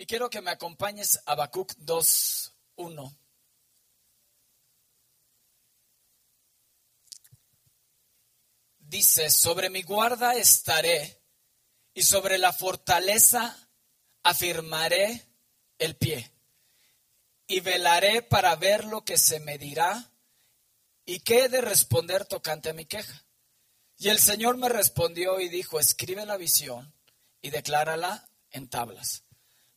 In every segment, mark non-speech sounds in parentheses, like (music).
Y quiero que me acompañes a Habacuc 2.1. Dice, sobre mi guarda estaré y sobre la fortaleza afirmaré el pie y velaré para ver lo que se me dirá y qué he de responder tocante a mi queja. Y el Señor me respondió y dijo, escribe la visión y declárala en tablas,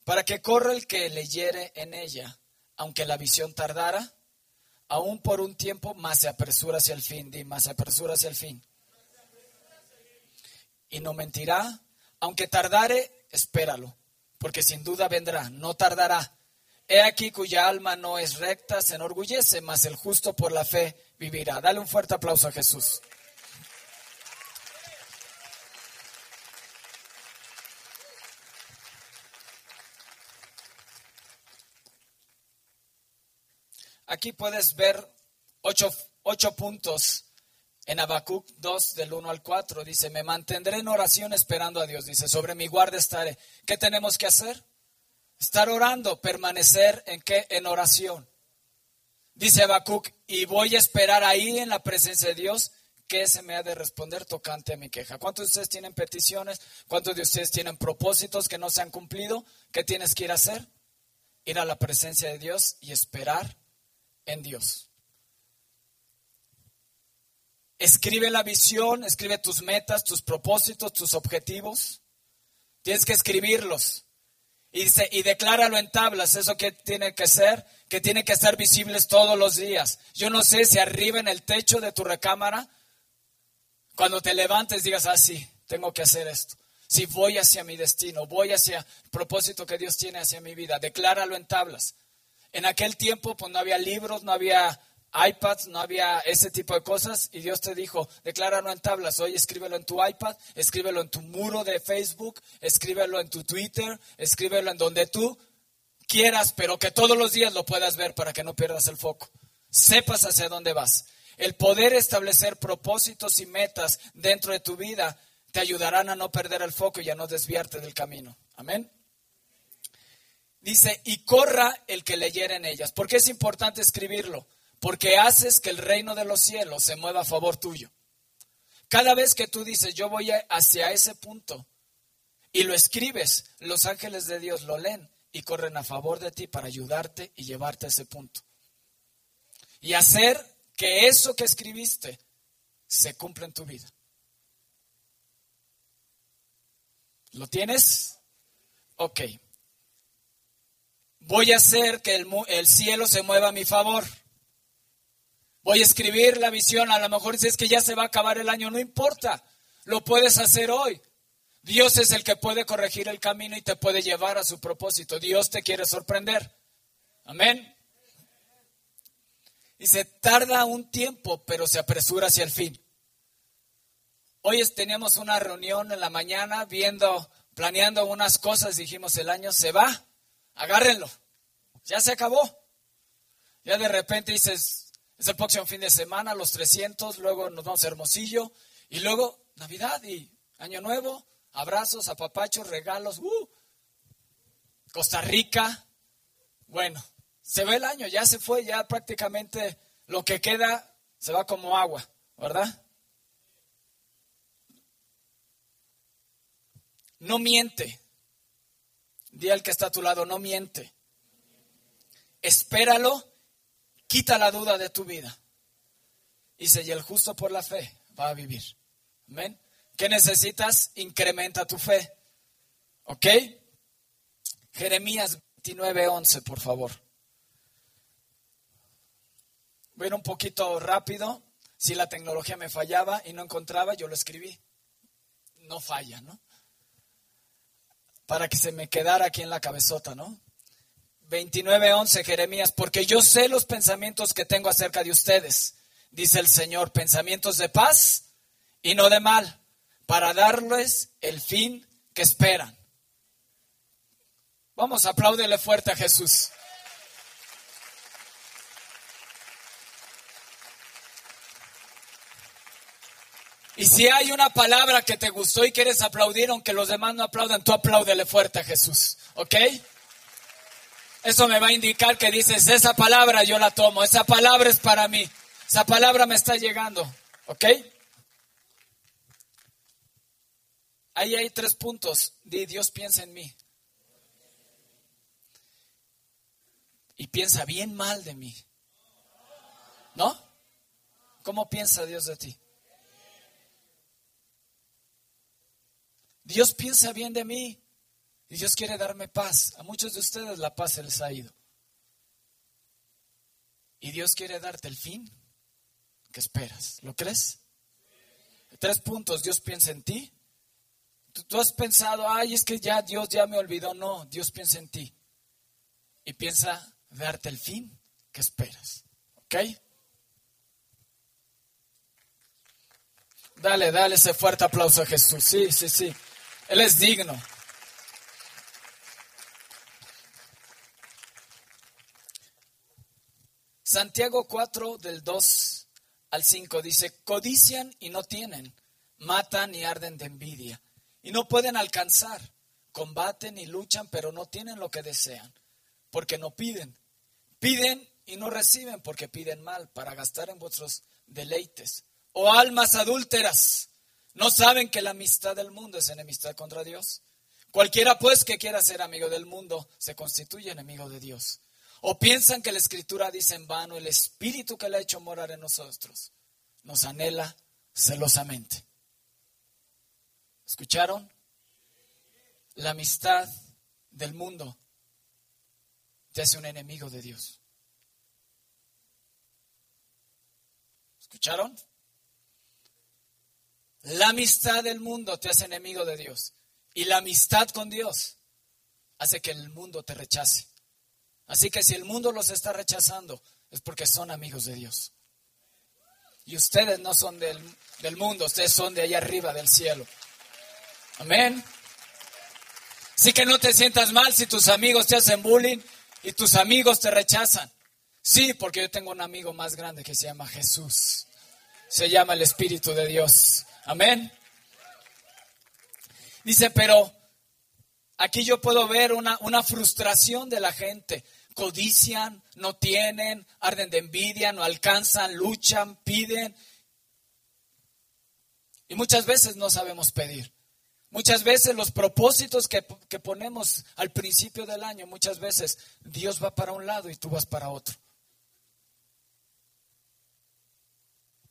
para que corra el que leyere en ella, aunque la visión tardara, aún por un tiempo, más se apresura hacia el fin, di, más se apresura hacia el fin. Y no mentirá, aunque tardare, espéralo, porque sin duda vendrá, no tardará. He aquí cuya alma no es recta, se enorgullece, mas el justo por la fe vivirá. Dale un fuerte aplauso a Jesús. Aquí puedes ver ocho, puntos en Habacuc 2 del 1 al 4. Dice, me mantendré en oración esperando a Dios. Dice, sobre mi guarda estaré. ¿Qué tenemos que hacer? Estar orando, permanecer en qué? En oración. Dice Habacuc, y voy a esperar ahí en la presencia de Dios que se me ha de responder tocante a mi queja. ¿Cuántos de ustedes tienen peticiones? ¿Cuántos de ustedes tienen propósitos que no se han cumplido? ¿Qué tienes que ir a hacer? Ir a la presencia de Dios y esperar en Dios. Escribe la visión, escribe tus metas, tus propósitos, tus objetivos. Tienes que escribirlos. Y, dice, y decláralo en tablas. ¿Eso que tiene que ser? Que tiene que estar visibles todos los días. Yo no sé si arriba en el techo de tu recámara, cuando te levantes digas, ah, sí, tengo que hacer esto. Si voy hacia mi destino, voy hacia el propósito que Dios tiene hacia mi vida, decláralo en tablas. En aquel tiempo pues no había libros, no había iPads, no había ese tipo de cosas y Dios te dijo, decláralo en tablas, hoy escríbelo en tu iPad, escríbelo en tu muro de Facebook, escríbelo en tu Twitter, escríbelo en donde tú quieras, pero que todos los días lo puedas ver para que no pierdas el foco. Sepas hacia dónde vas. El poder establecer propósitos y metas dentro de tu vida te ayudarán a no perder el foco y a no desviarte del camino. Amén. Dice, y corra el que leyera en ellas. ¿Por qué es importante escribirlo? Porque haces que el reino de los cielos se mueva a favor tuyo. Cada vez que tú dices, yo voy hacia ese punto, y lo escribes, los ángeles de Dios lo leen y corren a favor de ti para ayudarte y llevarte a ese punto. Y hacer que eso que escribiste se cumpla en tu vida. ¿Lo tienes? Ok voy a hacer que el, cielo se mueva a mi favor. Voy a escribir la visión, a lo mejor dices que ya se va a acabar el año, no importa, lo puedes hacer hoy. Dios es el que puede corregir el camino y te puede llevar a su propósito. Dios te quiere sorprender. Amén. Y se tarda un tiempo, pero se apresura hacia el fin. Hoy teníamos una reunión en la mañana viendo, planeando unas cosas, dijimos el año se va agárrenlo, ya se acabó. Ya de repente dices, es el próximo fin de semana, los 300, luego nos vamos a Hermosillo, y luego Navidad y Año Nuevo, abrazos, apapachos, regalos, uh, Costa Rica. Bueno, se ve el año, ya se fue, ya prácticamente lo que queda se va como agua, ¿verdad? No miente. Di al que está a tu lado, no miente. Espéralo, quita la duda de tu vida. Y si el justo por la fe va a vivir. Amén. ¿Qué necesitas? Incrementa tu fe. ¿Ok? Jeremías 29, 11, por favor. Voy a ir un poquito rápido. Si la tecnología me fallaba y no encontraba, yo lo escribí. No falla, ¿no? Para que se me quedara aquí en la cabezota, ¿no? 29:11 Jeremías, porque yo sé los pensamientos que tengo acerca de ustedes, dice el Señor, pensamientos de paz y no de mal, para darles el fin que esperan. Vamos, apláudele fuerte a Jesús. Y si hay una palabra que te gustó y quieres aplaudir, aunque los demás no aplaudan, tú apláudele fuerte a Jesús. ¿Ok? Eso me va a indicar que dices, esa palabra yo la tomo, esa palabra es para mí, esa palabra me está llegando, ¿ok? Ahí hay tres puntos. Di, Dios piensa en mí. Y piensa bien mal de mí. ¿No? ¿Cómo piensa Dios de ti? Dios piensa bien de mí. Y Dios quiere darme paz. A muchos de ustedes la paz les ha ido. Y Dios quiere darte el fin que esperas. ¿Lo crees? Tres puntos. Dios piensa en ti. Tú, has pensado, ay, es que ya Dios ya me olvidó. No, Dios piensa en ti. Y piensa darte el fin que esperas. ¿Ok? Dale, dale ese fuerte aplauso a Jesús. Sí, sí, sí. Él es digno. Santiago 4 del 2 al 5 dice, codician y no tienen, matan y arden de envidia y no pueden alcanzar, combaten y luchan pero no tienen lo que desean, porque no piden. Piden y no reciben porque piden mal para gastar en vuestros deleites. O almas adúlteras, ¿no saben que la amistad del mundo es enemistad contra Dios? Cualquiera pues que quiera ser amigo del mundo se constituye enemigo de Dios. O piensan que la escritura dice en vano, el espíritu que le ha hecho morar en nosotros nos anhela celosamente. ¿Escucharon? La amistad del mundo te hace un enemigo de Dios. ¿Escucharon? La amistad del mundo te hace enemigo de Dios. Y la amistad con Dios hace que el mundo te rechace. Así que si el mundo los está rechazando, es porque son amigos de Dios. Y ustedes no son del, del mundo, ustedes son de allá arriba, del cielo. Amén. Así que no te sientas mal si tus amigos te hacen bullying y tus amigos te rechazan. Sí, porque yo tengo un amigo más grande que se llama Jesús. Se llama el Espíritu de Dios. Amén. Dice, pero aquí yo puedo ver una, una frustración de la gente. Codician, no tienen, arden de envidia, no alcanzan, luchan, piden. Y muchas veces no sabemos pedir. Muchas veces los propósitos que, ponemos al principio del año, muchas veces Dios va para un lado y tú vas para otro.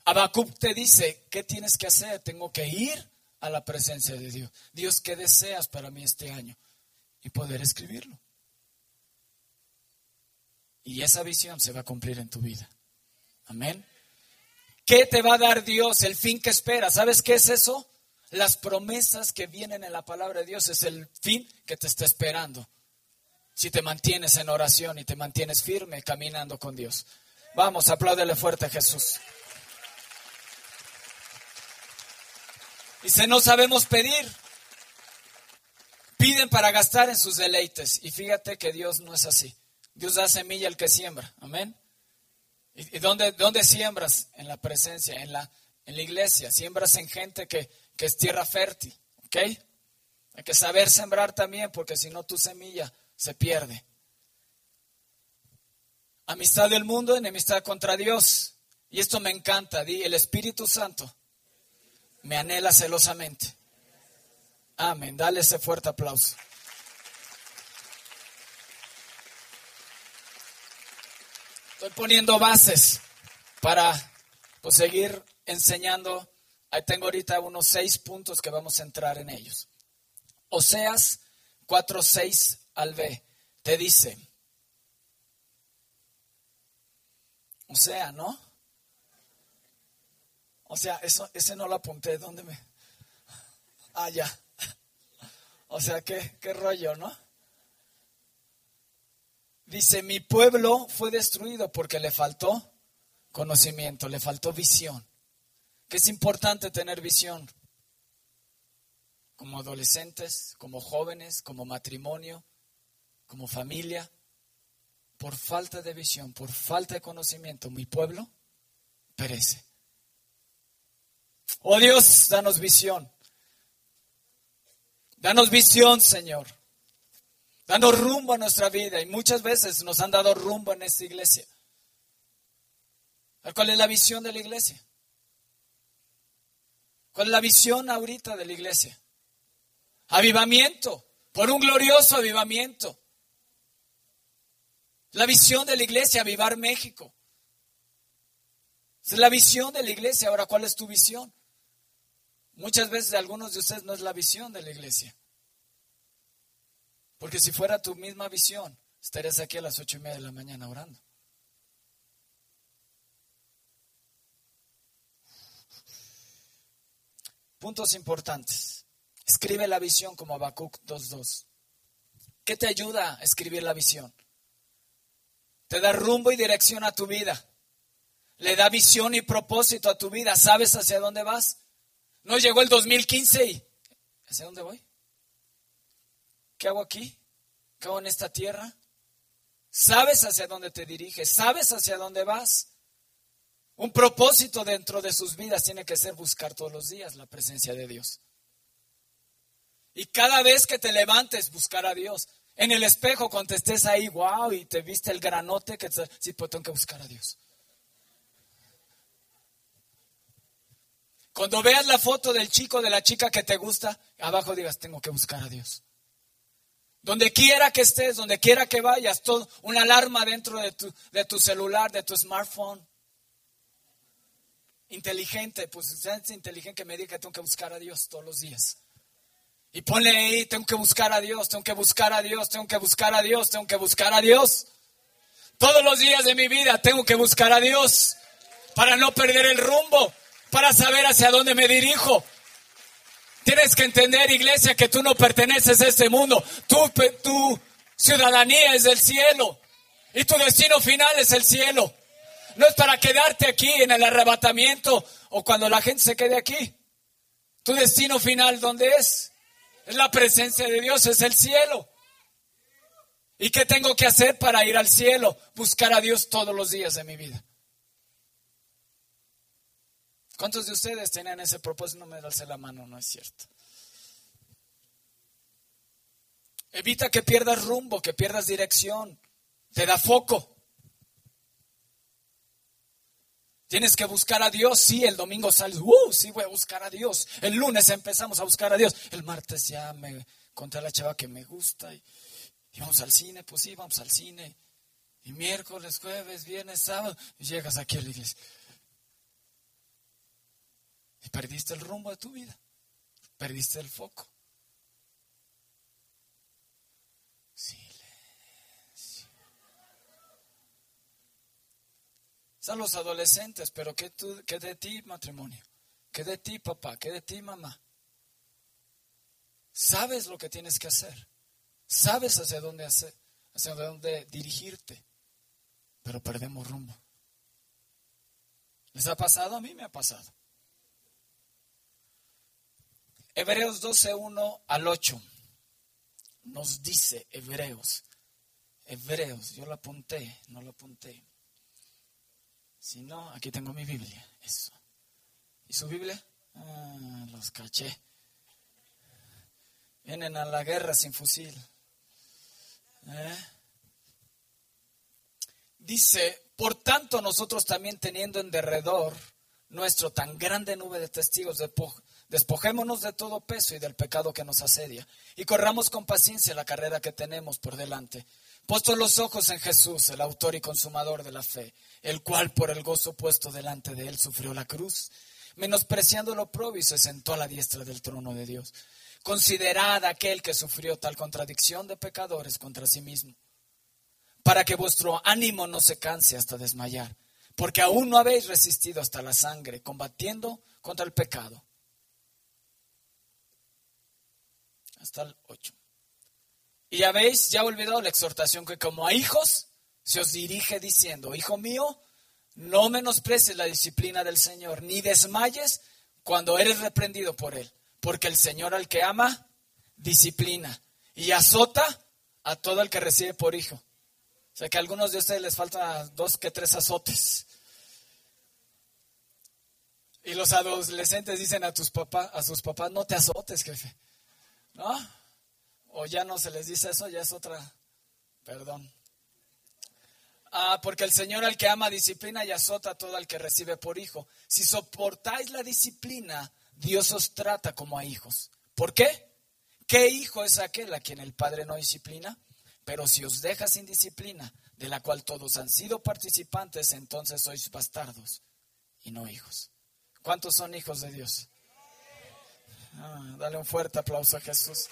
Habacuc te dice, ¿qué tienes que hacer? Tengo que ir a la presencia de Dios. Dios, ¿qué deseas para mí este año? Y poder escribirlo. Y esa visión se va a cumplir en tu vida. Amén. ¿Qué te va a dar Dios? El fin que esperas. ¿Sabes qué es eso? Las promesas que vienen en la palabra de Dios es el fin que te está esperando. Si te mantienes en oración y te mantienes firme caminando con Dios. Vamos, apláudele fuerte a Jesús. Y si no sabemos pedir, piden para gastar en sus deleites. Y fíjate que Dios no es así. Dios da semilla al que siembra. Amén. ¿Y, dónde, dónde siembras? En la presencia, en la, en la iglesia. Siembras en gente que, que es tierra fértil. ¿Ok? Hay que saber sembrar también, porque si no tu semilla se pierde. Amistad del mundo, enemistad contra Dios. Y esto me encanta. Di, el Espíritu Santo me anhela celosamente. Amén. Dale ese fuerte aplauso. Estoy poniendo bases para pues, seguir enseñando Ahí tengo ahorita unos seis puntos que vamos a entrar en ellos. Oseas 4, 6 al B te dice, o sea, ¿no? O sea, eso, ese no lo apunté, ¿dónde me? Ah, ya. O sea, qué, qué rollo, ¿no? Dice, mi pueblo fue destruido porque le faltó conocimiento, le faltó visión que es importante tener visión como adolescentes, como jóvenes, como matrimonio, como familia. Por falta de visión, por falta de conocimiento, mi pueblo perece. Oh Dios, danos visión. Danos visión, Señor. dando rumbo a nuestra vida y muchas veces nos han dado rumbo en esta iglesia. ¿Cuál es la visión de la iglesia? ¿Cuál es la visión ahorita de la iglesia? Avivamiento, por un glorioso avivamiento. La visión de la iglesia, avivar México. Es la visión de la iglesia. Ahora, ¿cuál es tu visión? Muchas veces algunos de ustedes no es la visión de la iglesia. Porque si fuera tu misma visión, estarías aquí a las ocho y media de la mañana orando. Puntos importantes. Escribe la visión como Habacuc 2.2. ¿Qué te ayuda a escribir la visión? Te da rumbo y dirección a tu vida. Le da visión y propósito a tu vida. ¿Sabes hacia dónde vas? No llegó el 2015 y ¿hacia dónde voy? ¿Qué hago aquí? ¿Qué hago en esta tierra? ¿Sabes hacia dónde te diriges? ¿Sabes hacia dónde vas? Un propósito dentro de sus vidas tiene que ser buscar todos los días la presencia de Dios. Y cada vez que te levantes, buscar a Dios. En el espejo, cuando ahí, wow, y te viste el granote, que sí, pues tengo que buscar a Dios. Cuando veas la foto del chico, de la chica que te gusta, abajo digas, tengo que buscar a Dios. Donde quiera que estés, donde quiera que vayas, todo, una alarma dentro de tu, de tu celular, de tu smartphone inteligente, pues es inteligente que me diga tengo que buscar a Dios todos los días. Y ponle ahí, tengo que buscar a Dios, tengo que buscar a Dios, tengo que buscar a Dios, tengo que buscar a Dios. Todos los días de mi vida tengo que buscar a Dios para no perder el rumbo, para saber hacia dónde me dirijo. Tienes que entender, iglesia, que tú no perteneces a este mundo. Tu, ciudadanía es del cielo y tu destino final es el cielo. No es para quedarte aquí en el arrebatamiento o cuando la gente se quede aquí. Tu destino final, ¿dónde es? Es la presencia de Dios, es el cielo. ¿Y qué tengo que hacer para ir al cielo? Buscar a Dios todos los días de mi vida. ¿Cuántos de ustedes tenían ese propósito? No me darse la mano, no es cierto. Evita que pierdas rumbo, que pierdas dirección. Te da foco. Tienes que buscar a Dios. Sí, el domingo sales. Uh, sí, voy a buscar a Dios. El lunes empezamos a buscar a Dios. El martes ya me conté a la chava que me gusta. Y, vamos al cine. Pues sí, vamos al cine. Y miércoles, jueves, viernes, sábado. Y llegas aquí a la iglesia. Y perdiste el rumbo de tu vida. Perdiste el foco. Están los adolescentes, pero ¿qué, tú, ¿qué de ti matrimonio? ¿Qué de ti papá? ¿Qué de ti mamá? Sabes lo que tienes que hacer. Sabes hacia dónde hacer, hacia dónde dirigirte. Pero perdemos rumbo. ¿Les ha pasado? A mí me ha pasado. Hebreos 12, 1 al 8 nos dice Hebreos. Hebreos, yo lo apunté, no lo apunté. Si no, aquí tengo mi Biblia. Eso. ¿Y su Biblia? Ah, los caché. Vienen a la guerra sin fusil. ¿Eh? Dice, por tanto nosotros también teniendo en derredor nuestro tan grande nube de testigos, despojémonos de todo peso y del pecado que nos asedia y corramos con paciencia la carrera que tenemos por delante Puestos los ojos en Jesús, el autor y consumador de la fe, el cual por el gozo puesto delante de él sufrió la cruz, menospreciando lo propio y se sentó a la diestra del trono de Dios. Considerad aquel que sufrió tal contradicción de pecadores contra sí mismo, para que vuestro ánimo no se canse hasta desmayar, porque aún no habéis resistido hasta la sangre, combatiendo contra el pecado. Hasta el 8. Y habéis ya olvidado la exhortación que como a hijos se os dirige diciendo, hijo mío, no menosprecies la disciplina del Señor, ni desmayes cuando eres reprendido por Él, porque el Señor al que ama, disciplina y azota a todo el que recibe por hijo. O sea que a algunos de ustedes les faltan dos que tres azotes. Y los adolescentes dicen a tus papás, a sus papás, no te azotes, jefe. ¿No? O ya no se les dice eso, ya es otra, perdón. Ah, porque el Señor al que ama disciplina y azota a todo al que recibe por hijo. Si soportáis la disciplina, Dios os trata como a hijos. ¿Por qué? ¿Qué hijo es aquel a quien el Padre no disciplina? Pero si os deja sin disciplina, de la cual todos han sido participantes, entonces sois bastardos y no hijos. ¿Cuántos son hijos de Dios? Ah, dale un fuerte aplauso a Jesús.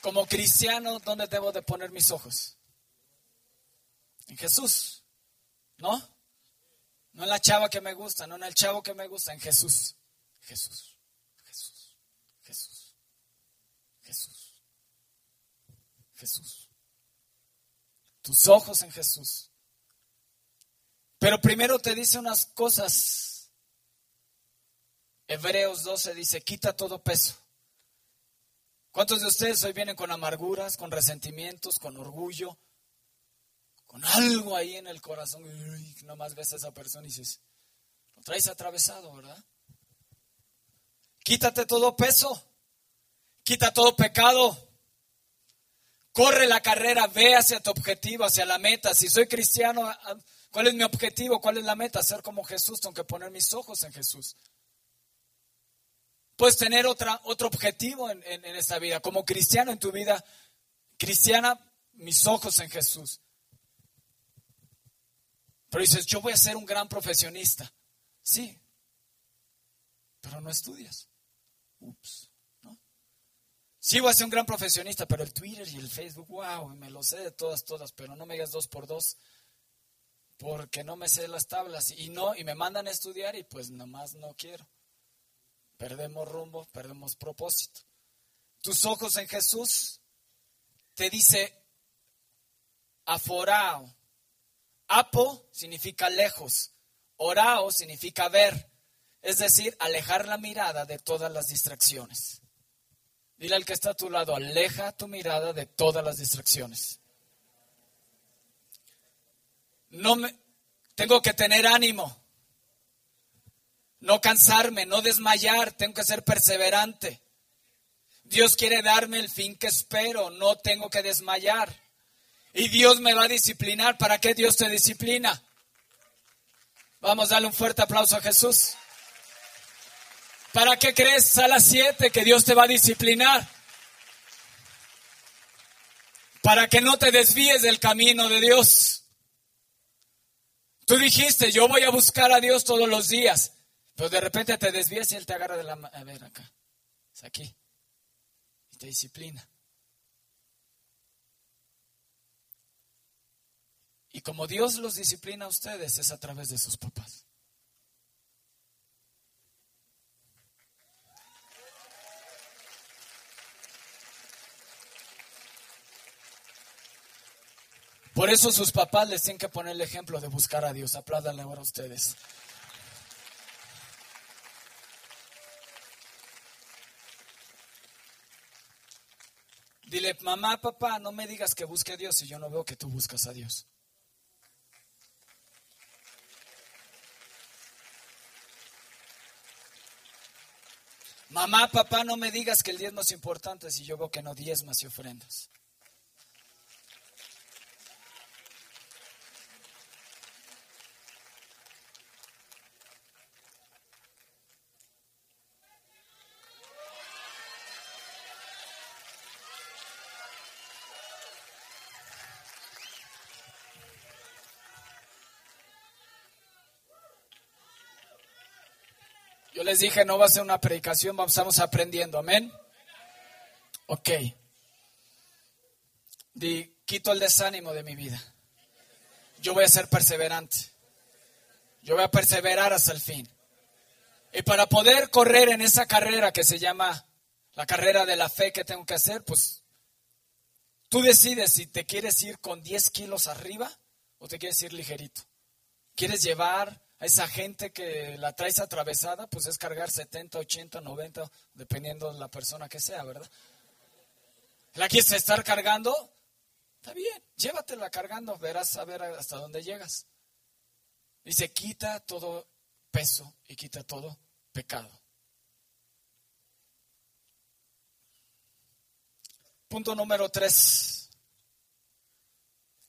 Como cristiano, ¿dónde debo de poner mis ojos? En Jesús, ¿no? No en la chava que me gusta, no en el chavo que me gusta, en Jesús. Jesús, Jesús, Jesús, Jesús, Jesús. Tus ojos en Jesús. Pero primero te dice unas cosas. Hebreos 12 dice, quita todo peso ¿Cuántos de ustedes hoy vienen con amarguras, con resentimientos, con orgullo, con algo ahí en el corazón? Y nomás ves a esa persona y dices, lo traes atravesado, ¿verdad? Quítate todo peso, quita todo pecado, corre la carrera, ve hacia tu objetivo, hacia la meta. Si soy cristiano, ¿cuál es mi objetivo? ¿Cuál es la meta? Ser como Jesús, tengo que poner mis ojos en Jesús. Puedes tener otra, otro objetivo en, esta vida. Como cristiano en tu vida cristiana, mis ojos en Jesús. Pero dices, yo voy a ser un gran profesionista. Sí, pero no estudias. Ups, ¿no? Sí voy a ser un gran profesionista, pero el Twitter y el Facebook, wow, me lo sé de todas, todas, pero no me digas dos por dos, porque no me sé las tablas y no, y me mandan a estudiar y pues nomás no quiero. Perdemos rumbo, perdemos propósito. Tus ojos en Jesús te dice aforao. Apo significa lejos. Orao significa ver. Es decir, alejar la mirada de todas las distracciones. Dile al que está a tu lado, aleja tu mirada de todas las distracciones. No me, tengo que tener ánimo no cansarme, no desmayar, tengo que ser perseverante. Dios quiere darme el fin que espero, no tengo que desmayar. Y Dios me va a disciplinar. ¿Para qué Dios te disciplina? Vamos a darle un fuerte aplauso a Jesús. ¿Para qué crees a las siete que Dios te va a disciplinar? Para que no te desvíes del camino de Dios. Tú dijiste, yo voy a buscar a Dios todos los días. Pero de repente te desvías y Él te agarra de la. A ver, acá. Es aquí. Y te disciplina. Y como Dios los disciplina a ustedes es a través de sus papás. Por eso sus papás les tienen que poner el ejemplo de buscar a Dios. Apládanle ahora a ustedes. Dile, mamá, papá, no me digas que busque a Dios si yo no veo que tú buscas a Dios. Mamá, papá, no me digas que el diezmo es importante si yo veo que no diezmas y ofrendas. Les dije, no va a ser una predicación, vamos aprendiendo, amén. Ok. Di, quito el desánimo de mi vida. Yo voy a ser perseverante. Yo voy a perseverar hasta el fin. Y para poder correr en esa carrera que se llama la carrera de la fe que tengo que hacer, pues tú decides si te quieres ir con 10 kilos arriba o te quieres ir ligerito. ¿Quieres llevar a esa gente que la traes atravesada, pues es cargar 70, 80, 90, dependiendo de la persona que sea, ¿verdad? ¿La quieres estar cargando? Está bien, llévatela cargando, verás a ver hasta dónde llegas. Dice, quita todo peso y quita todo pecado. Punto número tres.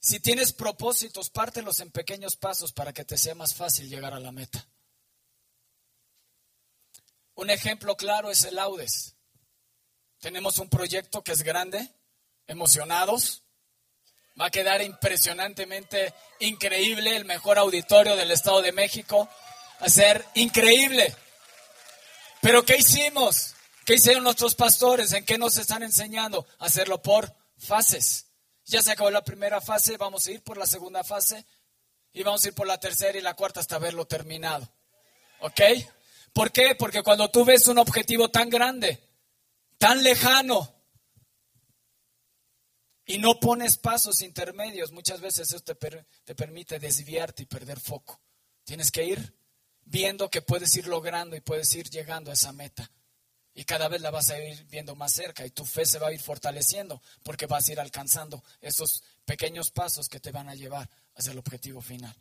Si tienes propósitos, pártelos en pequeños pasos para que te sea más fácil llegar a la meta. Un ejemplo claro es el Audes. Tenemos un proyecto que es grande, emocionados. Va a quedar impresionantemente increíble, el mejor auditorio del Estado de México. Va a ser increíble. Pero ¿qué hicimos? ¿Qué hicieron nuestros pastores? ¿En qué nos están enseñando? Hacerlo por fases. Ya se acabó la primera fase, vamos a ir por la segunda fase y vamos a ir por la tercera y la cuarta hasta verlo terminado. ¿Ok? ¿Por qué? Porque cuando tú ves un objetivo tan grande, tan lejano, y no pones pasos intermedios, muchas veces eso te, te permite desviarte y perder foco. Tienes que ir viendo que puedes ir logrando y puedes ir llegando a esa meta. Y cada vez la vas a ir viendo más cerca y tu fe se va a ir fortaleciendo porque vas a ir alcanzando esos pequeños pasos que te van a llevar hacia el objetivo final.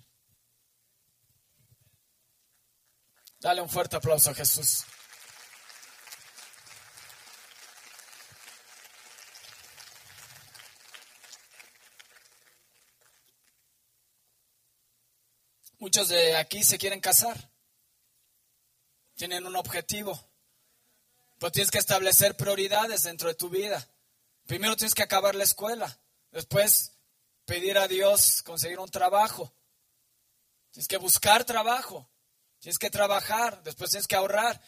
Dale un fuerte aplauso a Jesús. Muchos de aquí se quieren casar. Tienen un objetivo. Pero tienes que establecer prioridades dentro de tu vida. Primero tienes que acabar la escuela. Después pedir a Dios conseguir un trabajo. Tienes que buscar trabajo. Tienes que trabajar. Después tienes que ahorrar.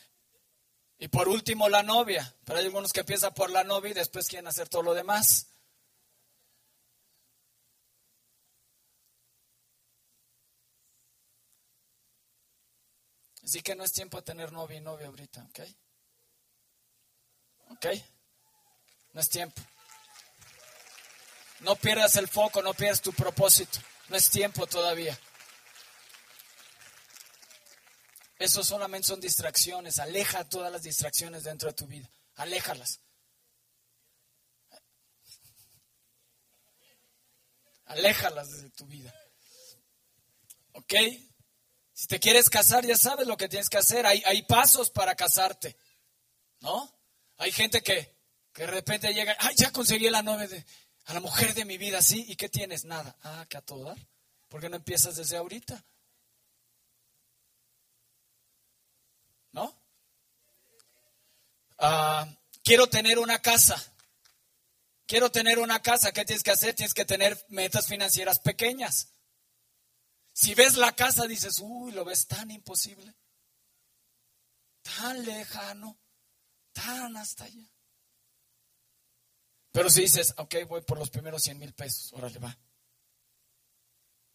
Y por último la novia. Pero hay algunos que empiezan por la novia y después quieren hacer todo lo demás. Así que no es tiempo de tener novia y novia ahorita, ¿ok? ¿Ok? No es tiempo. No pierdas el foco, no pierdas tu propósito. No es tiempo todavía. Eso solamente son distracciones. Aleja todas las distracciones dentro de tu vida. Aléjalas. Aléjalas de tu vida. ¿Ok? Si te quieres casar, ya sabes lo que tienes que hacer. Hay, hay pasos para casarte. ¿No? Hay gente que, de repente llega, ay, ya conseguí la novia de, a la mujer de mi vida, ¿sí? ¿Y qué tienes? Nada. Ah, que a todo dar. ¿Por qué no empiezas desde ahorita? ¿No? Ah, quiero tener una casa. Quiero tener una casa. ¿Qué tienes que hacer? Tienes que tener metas financieras pequeñas. Si ves la casa, dices, uy, lo ves tan imposible, tan lejano tan hasta allá. Pero si dices, ok, voy por los primeros 100 mil pesos, órale, va.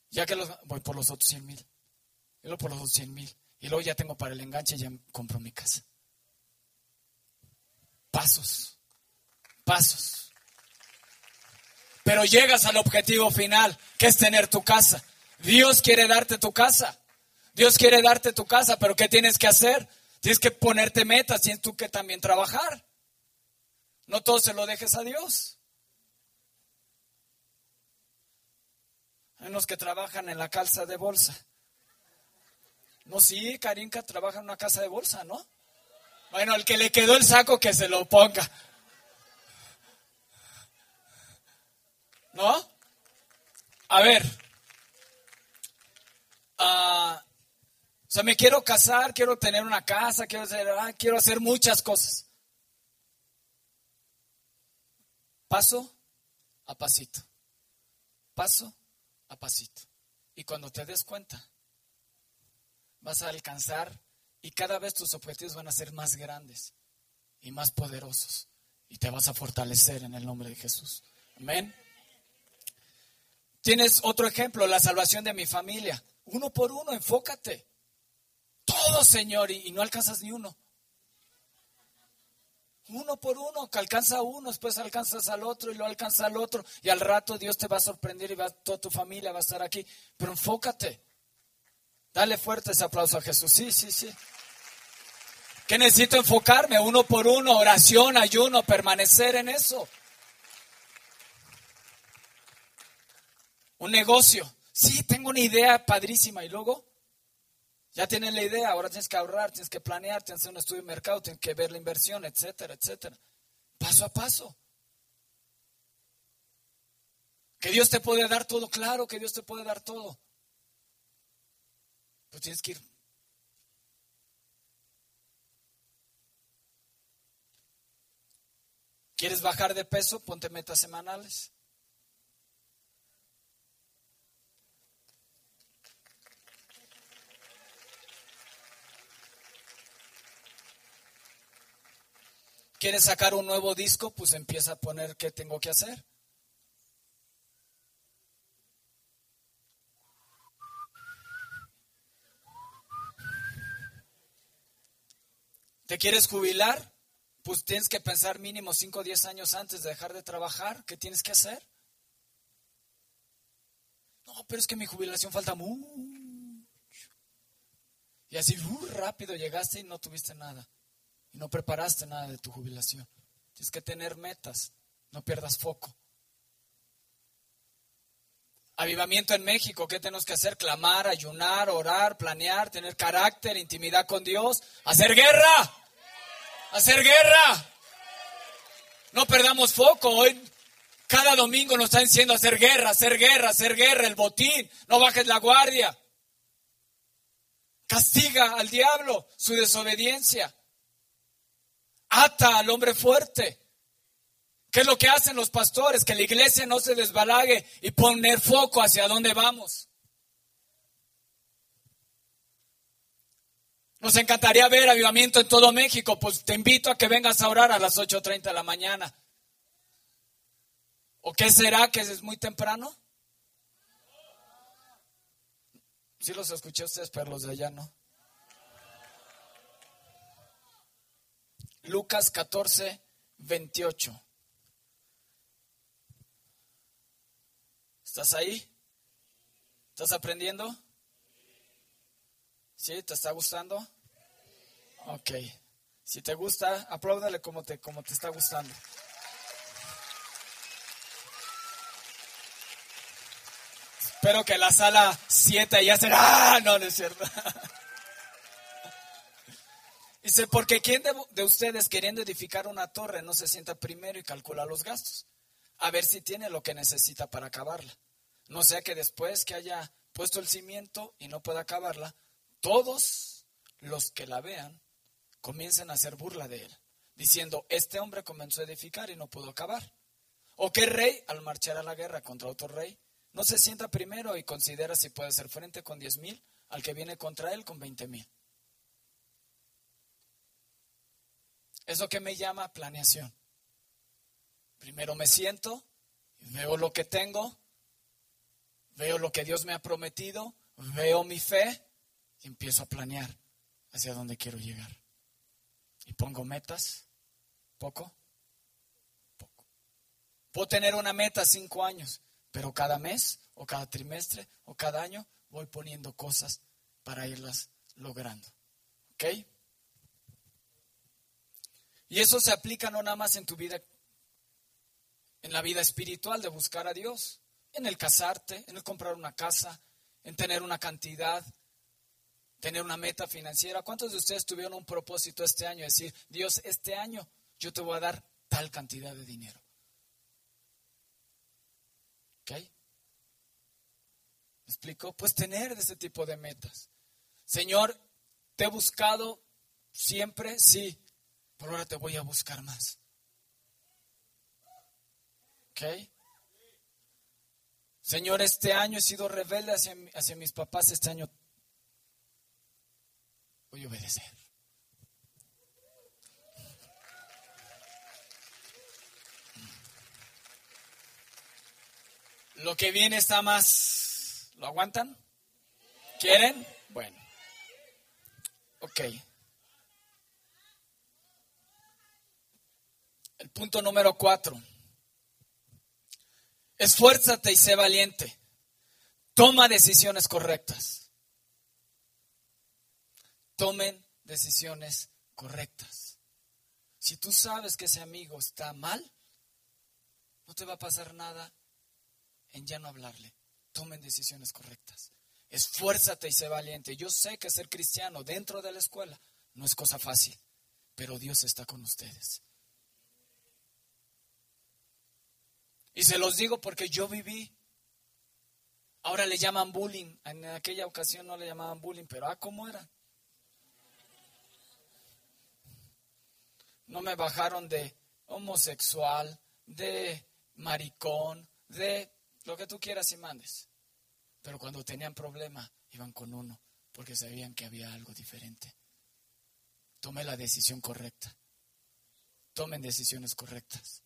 Ya que los, voy por los otros 100 mil. Y luego por los otros 100 mil. Y luego ya tengo para el enganche y ya compro mi casa. Pasos, pasos. Pero llegas al objetivo final, que es tener tu casa. Dios quiere darte tu casa. Dios quiere darte tu casa, pero ¿qué tienes que hacer? Tienes que ponerte metas, tienes tú que también trabajar. No todo se lo dejes a Dios. Hay unos que trabajan en la calza de bolsa. No, sí, Karinka trabaja en una casa de bolsa, ¿no? Bueno, el que le quedó el saco que se lo ponga. ¿No? A ver. Ah, o sea, me quiero casar, quiero tener una casa, quiero hacer, ah, quiero hacer muchas cosas. Paso a pasito. Paso a pasito. Y cuando te des cuenta, vas a alcanzar y cada vez tus objetivos van a ser más grandes y más poderosos. Y te vas a fortalecer en el nombre de Jesús. Amén. Tienes otro ejemplo, la salvación de mi familia. Uno por uno, enfócate todo, Señor, y, no alcanzas ni uno. Uno por uno, que alcanza uno, después alcanzas al otro y lo alcanza al otro. Y al rato Dios te va a sorprender y va, toda tu familia va a estar aquí. Pero enfócate. Dale fuerte ese aplauso a Jesús. Sí, sí, sí. ¿Qué necesito enfocarme? Uno por uno, oración, ayuno, permanecer en eso. Un negocio. Sí, tengo una idea padrísima. Y luego, Ya tienes la idea, ahora tienes que ahorrar, tienes que planear, tienes que hacer un estudio de mercado, tienes que ver la inversión, etcétera, etcétera. Paso a paso. Que Dios te puede dar todo, claro que Dios te puede dar todo. Pero tienes que ir. ¿Quieres bajar de peso? Ponte metas semanales. ¿Quieres sacar un nuevo disco? Pues empieza a poner qué tengo que hacer. ¿Te quieres jubilar? Pues tienes que pensar mínimo 5 o 10 años antes de dejar de trabajar. ¿Qué tienes que hacer? No, pero es que mi jubilación falta mucho. Y así uh, rápido llegaste y no tuviste nada y no preparaste nada de tu jubilación. Tienes que tener metas, no pierdas foco. Avivamiento en México, ¿qué tenemos que hacer? Clamar, ayunar, orar, planear, tener carácter, intimidad con Dios, hacer guerra, hacer guerra. No perdamos foco. Hoy, cada domingo nos están diciendo hacer guerra, hacer guerra, hacer guerra, el botín, no bajes la guardia. Castiga al diablo su desobediencia ata al hombre fuerte. ¿Qué es lo que hacen los pastores? Que la iglesia no se desbalague y poner foco hacia dónde vamos. Nos encantaría ver avivamiento en todo México, pues te invito a que vengas a orar a las 8.30 de la mañana. ¿O qué será que es muy temprano? Sí los escuché ustedes, pero los de allá no. Lucas 14, 28. ¿Estás ahí? ¿Estás aprendiendo? ¿Sí? ¿Te está gustando? Ok. Si te gusta, apláudale como te, como te está gustando. Espero que la sala 7 ya será. ¡Ah! No, no es cierto. (laughs) Dice, porque ¿quién de, ustedes queriendo edificar una torre no se sienta primero y calcula los gastos? A ver si tiene lo que necesita para acabarla. No sea que después que haya puesto el cimiento y no pueda acabarla, todos los que la vean comiencen a hacer burla de él, diciendo, este hombre comenzó a edificar y no pudo acabar. O que rey, al marchar a la guerra contra otro rey, no se sienta primero y considera si puede hacer frente con diez mil al que viene contra él con veinte mil. Eso que me llama planeación. Primero me siento, veo lo que tengo, veo lo que Dios me ha prometido, veo mi fe y empiezo a planear hacia dónde quiero llegar. Y pongo metas, poco, poco. Puedo tener una meta cinco años, pero cada mes o cada trimestre o cada año voy poniendo cosas para irlas logrando. ¿Ok? Y eso se aplica no nada más en tu vida, en la vida espiritual de buscar a Dios, en el casarte, en el comprar una casa, en tener una cantidad, tener una meta financiera. ¿Cuántos de ustedes tuvieron un propósito este año? Decir, Dios, este año yo te voy a dar tal cantidad de dinero. ¿Ok? ¿Me explico? Pues tener ese tipo de metas. Señor, te he buscado siempre, sí, pero ahora te voy a buscar más. ¿Ok? Señor, este año he sido rebelde hacia, hacia mis papás, este año voy a obedecer. Lo que viene está más... ¿Lo aguantan? ¿Quieren? Bueno. Ok. El punto número cuatro. Esfuérzate y sé valiente. Toma decisiones correctas. Tomen decisiones correctas. Si tú sabes que ese amigo está mal, no te va a pasar nada en ya no hablarle. Tomen decisiones correctas. Esfuérzate y sé valiente. Yo sé que ser cristiano dentro de la escuela no es cosa fácil, pero Dios está con ustedes. Y se los digo porque yo viví. Ahora le llaman bullying. En aquella ocasión no le llamaban bullying, pero ah, ¿cómo era? No me bajaron de homosexual, de maricón, de lo que tú quieras y mandes. Pero cuando tenían problema, iban con uno, porque sabían que había algo diferente. Tome la decisión correcta. Tomen decisiones correctas.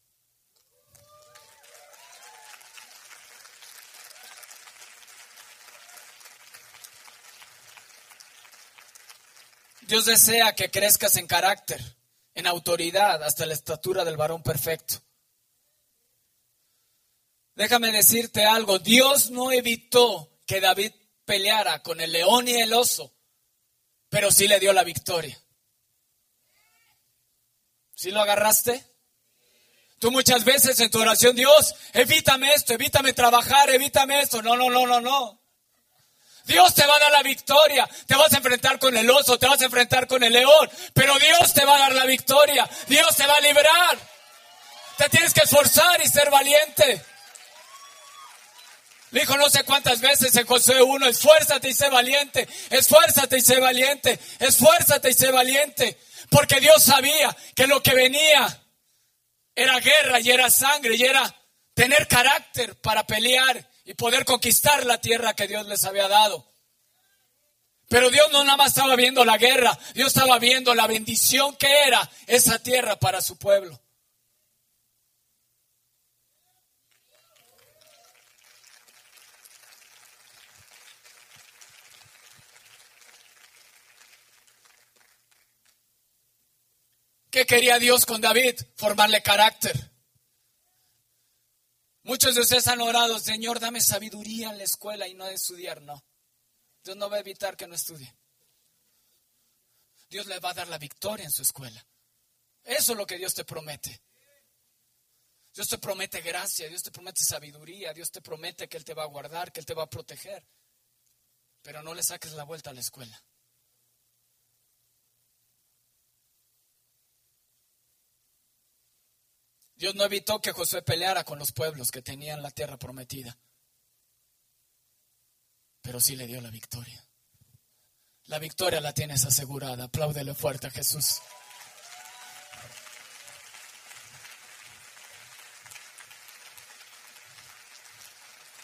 Dios desea que crezcas en carácter, en autoridad, hasta la estatura del varón perfecto. Déjame decirte algo, Dios no evitó que David peleara con el león y el oso, pero sí le dio la victoria. ¿Sí lo agarraste? Tú muchas veces en tu oración, Dios, evítame esto, evítame trabajar, evítame esto. No, no, no, no, no. Dios te va a dar la victoria. Te vas a enfrentar con el oso, te vas a enfrentar con el león, pero Dios te va a dar la victoria. Dios te va a librar. Te tienes que esforzar y ser valiente. Dijo no sé cuántas veces en Josué 1, esfuérzate y sé valiente, esfuérzate y sé valiente, esfuérzate y sé valiente, porque Dios sabía que lo que venía era guerra y era sangre y era tener carácter para pelear y poder conquistar la tierra que Dios les había dado. Pero Dios no nada más estaba viendo la guerra, Dios estaba viendo la bendición que era esa tierra para su pueblo. ¿Qué quería Dios con David? Formarle carácter. Muchos de ustedes han orado, Señor, dame sabiduría en la escuela y no de estudiar. No. Dios no va a evitar que no estudie. Dios le va a dar la victoria en su escuela. Eso es lo que Dios te promete. Dios te promete gracia, Dios te promete sabiduría, Dios te promete que Él te va a guardar, que Él te va a proteger. Pero no le saques la vuelta a la escuela. Dios no evitó que Josué peleara con los pueblos que tenían la tierra prometida, pero sí le dio la victoria. La victoria la tienes asegurada. Apláudele fuerte a Jesús.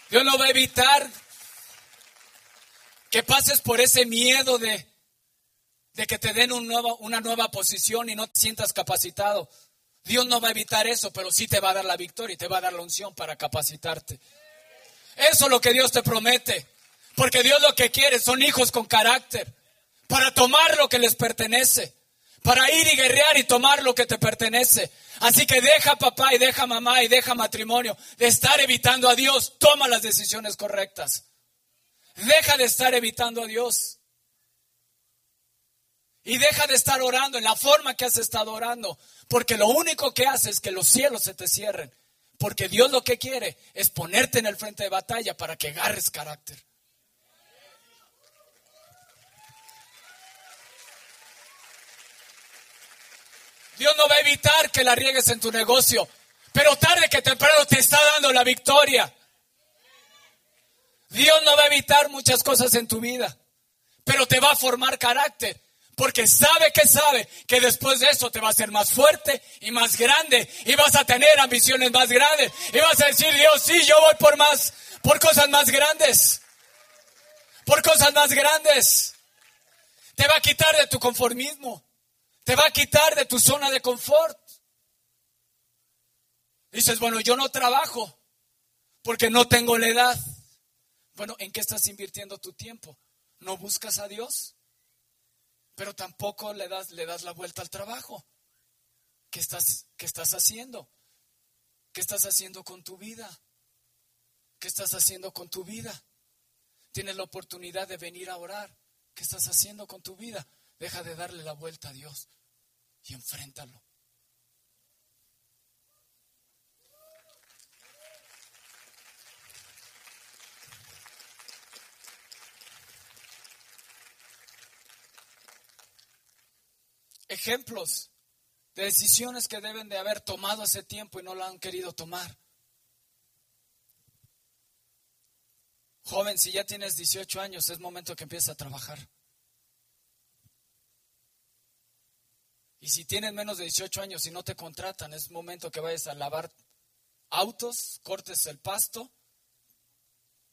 Dios no va a evitar que pases por ese miedo de, de que te den una nueva posición y no te sientas capacitado. Dios no va a evitar eso, pero sí te va a dar la victoria y te va a dar la unción para capacitarte. Eso es lo que Dios te promete. Porque Dios lo que quiere son hijos con carácter. Para tomar lo que les pertenece. Para ir y guerrear y tomar lo que te pertenece. Así que deja papá y deja mamá y deja matrimonio de estar evitando a Dios. Toma las decisiones correctas. Deja de estar evitando a Dios. Y deja de estar orando en la forma que has estado orando. Porque lo único que hace es que los cielos se te cierren. Porque Dios lo que quiere es ponerte en el frente de batalla para que agarres carácter. Dios no va a evitar que la riegues en tu negocio, pero tarde que temprano te está dando la victoria. Dios no va a evitar muchas cosas en tu vida, pero te va a formar carácter. Porque sabe que sabe que después de eso te va a ser más fuerte y más grande y vas a tener ambiciones más grandes y vas a decir, Dios, sí, yo voy por más, por cosas más grandes, por cosas más grandes. Te va a quitar de tu conformismo, te va a quitar de tu zona de confort. Dices, bueno, yo no trabajo porque no tengo la edad. Bueno, ¿en qué estás invirtiendo tu tiempo? ¿No buscas a Dios? Pero tampoco le das, le das la vuelta al trabajo. ¿Qué estás, ¿Qué estás haciendo? ¿Qué estás haciendo con tu vida? ¿Qué estás haciendo con tu vida? Tienes la oportunidad de venir a orar. ¿Qué estás haciendo con tu vida? Deja de darle la vuelta a Dios y enfréntalo. Ejemplos de decisiones que deben de haber tomado ese tiempo y no lo han querido tomar. Joven, si ya tienes 18 años, es momento que empieces a trabajar. Y si tienes menos de 18 años y no te contratan, es momento que vayas a lavar autos, cortes el pasto,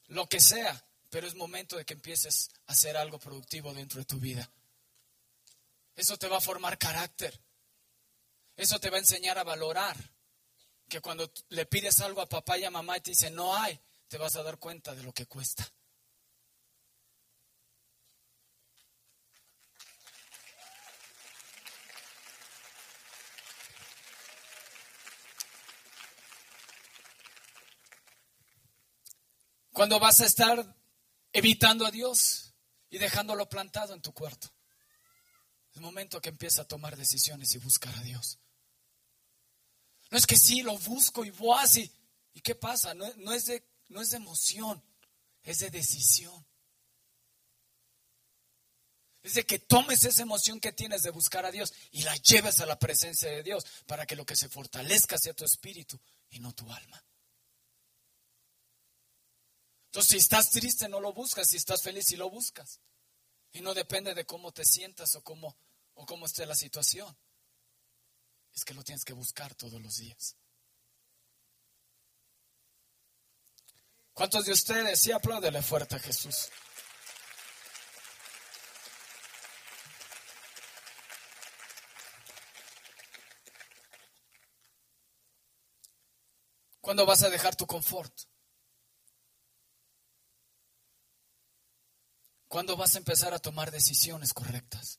lo que sea, pero es momento de que empieces a hacer algo productivo dentro de tu vida. Eso te va a formar carácter. Eso te va a enseñar a valorar. Que cuando le pides algo a papá y a mamá y te dicen no hay, te vas a dar cuenta de lo que cuesta. Cuando vas a estar evitando a Dios y dejándolo plantado en tu cuarto. Es el momento que empieza a tomar decisiones y buscar a Dios. No es que sí, lo busco y voy así. ¿Y qué pasa? No, no, es de, no es de emoción, es de decisión. Es de que tomes esa emoción que tienes de buscar a Dios y la lleves a la presencia de Dios para que lo que se fortalezca sea tu espíritu y no tu alma. Entonces, si estás triste, no lo buscas. Si estás feliz, sí lo buscas. Y no depende de cómo te sientas o cómo, o cómo esté la situación. Es que lo tienes que buscar todos los días. ¿Cuántos de ustedes sí apláudele fuerte a Jesús? ¿Cuándo vas a dejar tu confort? ¿Cuándo vas a empezar a tomar decisiones correctas?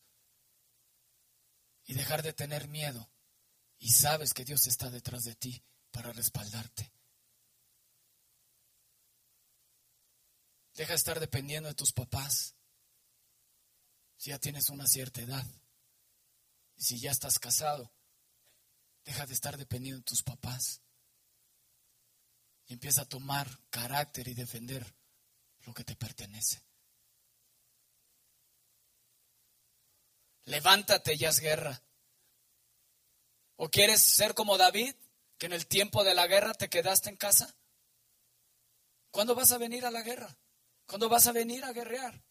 Y dejar de tener miedo. Y sabes que Dios está detrás de ti para respaldarte. Deja de estar dependiendo de tus papás. Si ya tienes una cierta edad. Y si ya estás casado, deja de estar dependiendo de tus papás. Y empieza a tomar carácter y defender lo que te pertenece. Levántate y haz guerra. ¿O quieres ser como David, que en el tiempo de la guerra te quedaste en casa? ¿Cuándo vas a venir a la guerra? ¿Cuándo vas a venir a guerrear?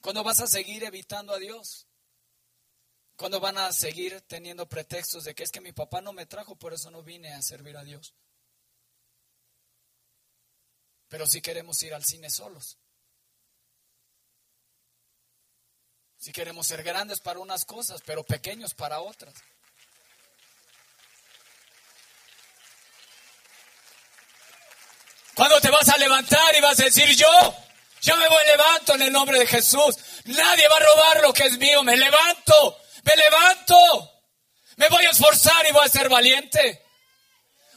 ¿Cuándo vas a seguir evitando a Dios? ¿Cuándo van a seguir teniendo pretextos de que es que mi papá no me trajo, por eso no vine a servir a Dios? Pero si queremos ir al cine solos. Si queremos ser grandes para unas cosas, pero pequeños para otras. Cuando te vas a levantar y vas a decir yo, yo me voy levanto en el nombre de Jesús. Nadie va a robar lo que es mío. Me levanto, me levanto. Me voy a esforzar y voy a ser valiente.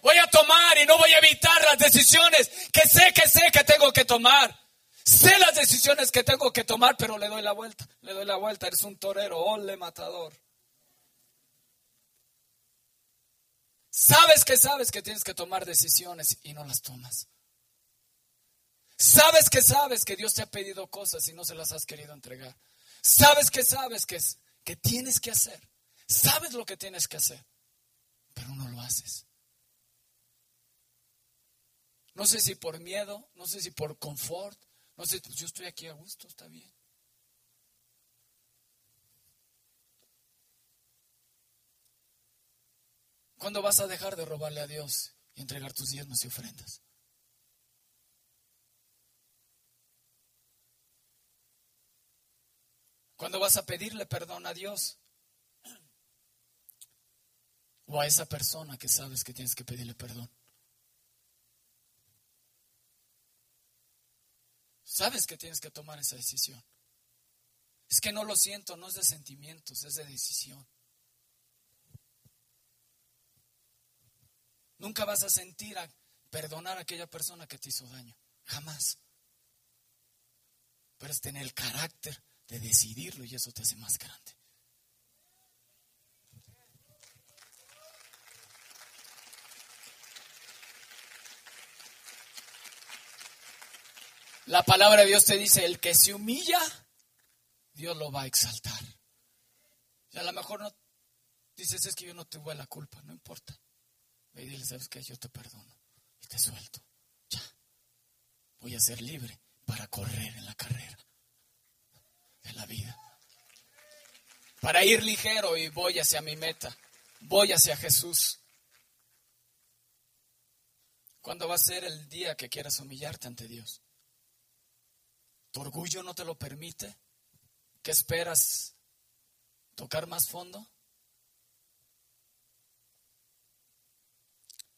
Voy a tomar y no voy a evitar las decisiones que sé que sé que tengo que tomar. Sé las decisiones que tengo que tomar, pero le doy la vuelta, le doy la vuelta. Eres un torero, ole matador. Sabes que sabes que tienes que tomar decisiones y no las tomas. Sabes que sabes que Dios te ha pedido cosas y no se las has querido entregar. Sabes que sabes que, que tienes que hacer. Sabes lo que tienes que hacer, pero no lo haces. No sé si por miedo, no sé si por confort, sé, pues yo estoy aquí a gusto, está bien. ¿Cuándo vas a dejar de robarle a Dios y entregar tus diezmos y ofrendas? ¿Cuándo vas a pedirle perdón a Dios? O a esa persona que sabes que tienes que pedirle perdón. Sabes que tienes que tomar esa decisión. Es que no lo siento, no es de sentimientos, es de decisión. Nunca vas a sentir a perdonar a aquella persona que te hizo daño. Jamás. Pero es tener el carácter de decidirlo y eso te hace más grande. La palabra de Dios te dice, el que se humilla Dios lo va a exaltar. Y a lo mejor no dices, es que yo no tuve la culpa, no importa. Ve y dile, ¿sabes qué? Yo te perdono y te suelto. Ya. Voy a ser libre para correr en la carrera de la vida. Para ir ligero y voy hacia mi meta. Voy hacia Jesús. ¿Cuándo va a ser el día que quieras humillarte ante Dios? ¿Tu orgullo no te lo permite? ¿Qué esperas? ¿Tocar más fondo?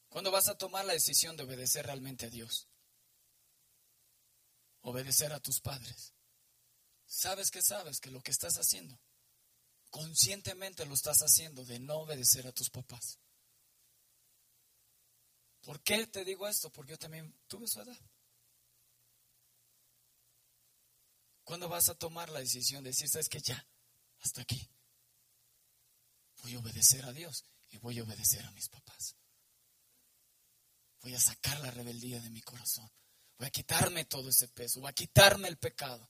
¿Cuándo vas a tomar la decisión de obedecer realmente a Dios? Obedecer a tus padres. ¿Sabes que sabes? Que lo que estás haciendo, conscientemente lo estás haciendo de no obedecer a tus papás. ¿Por qué te digo esto? Porque yo también tuve su edad. ¿Cuándo vas a tomar la decisión de decir, sabes que ya, hasta aquí? Voy a obedecer a Dios y voy a obedecer a mis papás. Voy a sacar la rebeldía de mi corazón. Voy a quitarme todo ese peso. Voy a quitarme el pecado.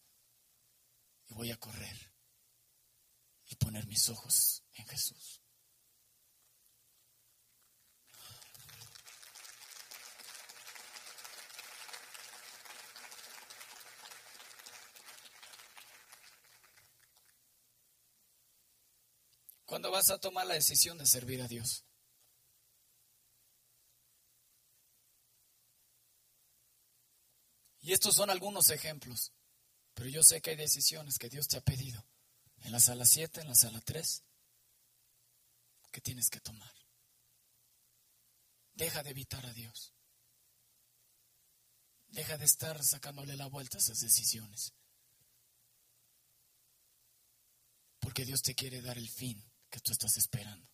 Y voy a correr y poner mis ojos en Jesús. Cuando vas a tomar la decisión de servir a Dios. Y estos son algunos ejemplos, pero yo sé que hay decisiones que Dios te ha pedido en la sala 7, en la sala 3, que tienes que tomar. Deja de evitar a Dios. Deja de estar sacándole la vuelta a esas decisiones. Porque Dios te quiere dar el fin que tú estás esperando.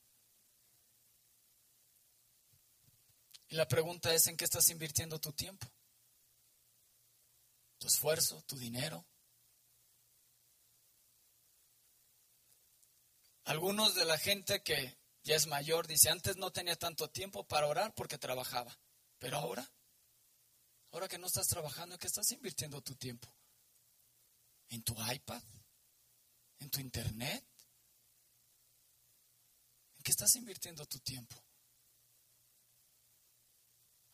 Y la pregunta es, ¿en qué estás invirtiendo tu tiempo? ¿Tu esfuerzo? ¿Tu dinero? Algunos de la gente que ya es mayor dice, antes no tenía tanto tiempo para orar porque trabajaba, pero ahora, ahora que no estás trabajando, ¿en qué estás invirtiendo tu tiempo? ¿En tu iPad? ¿En tu internet? ¿En qué estás invirtiendo tu tiempo?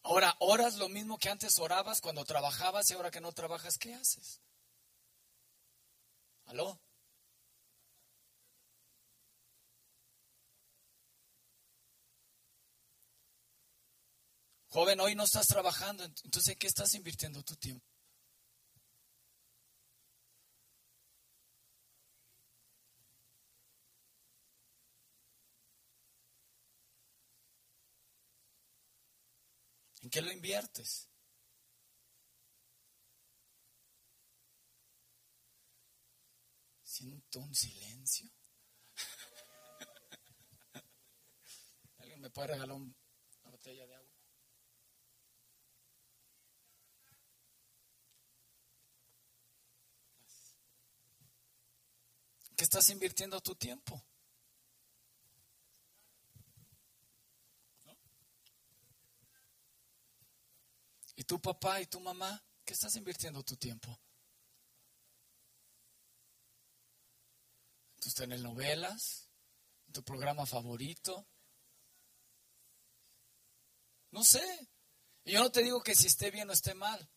Ahora, oras lo mismo que antes orabas cuando trabajabas y ahora que no trabajas, ¿qué haces? ¿Aló? Joven, hoy no estás trabajando, entonces ¿en qué estás invirtiendo tu tiempo? ¿En qué lo inviertes? Siento un silencio. (laughs) ¿Alguien me puede regalar una botella de agua? ¿Qué estás invirtiendo tu tiempo? ¿Y tu papá y tu mamá? ¿Qué estás invirtiendo tu tiempo? ¿En tus telenovelas? ¿En tu programa favorito? No sé. Y yo no te digo que si esté bien o esté mal,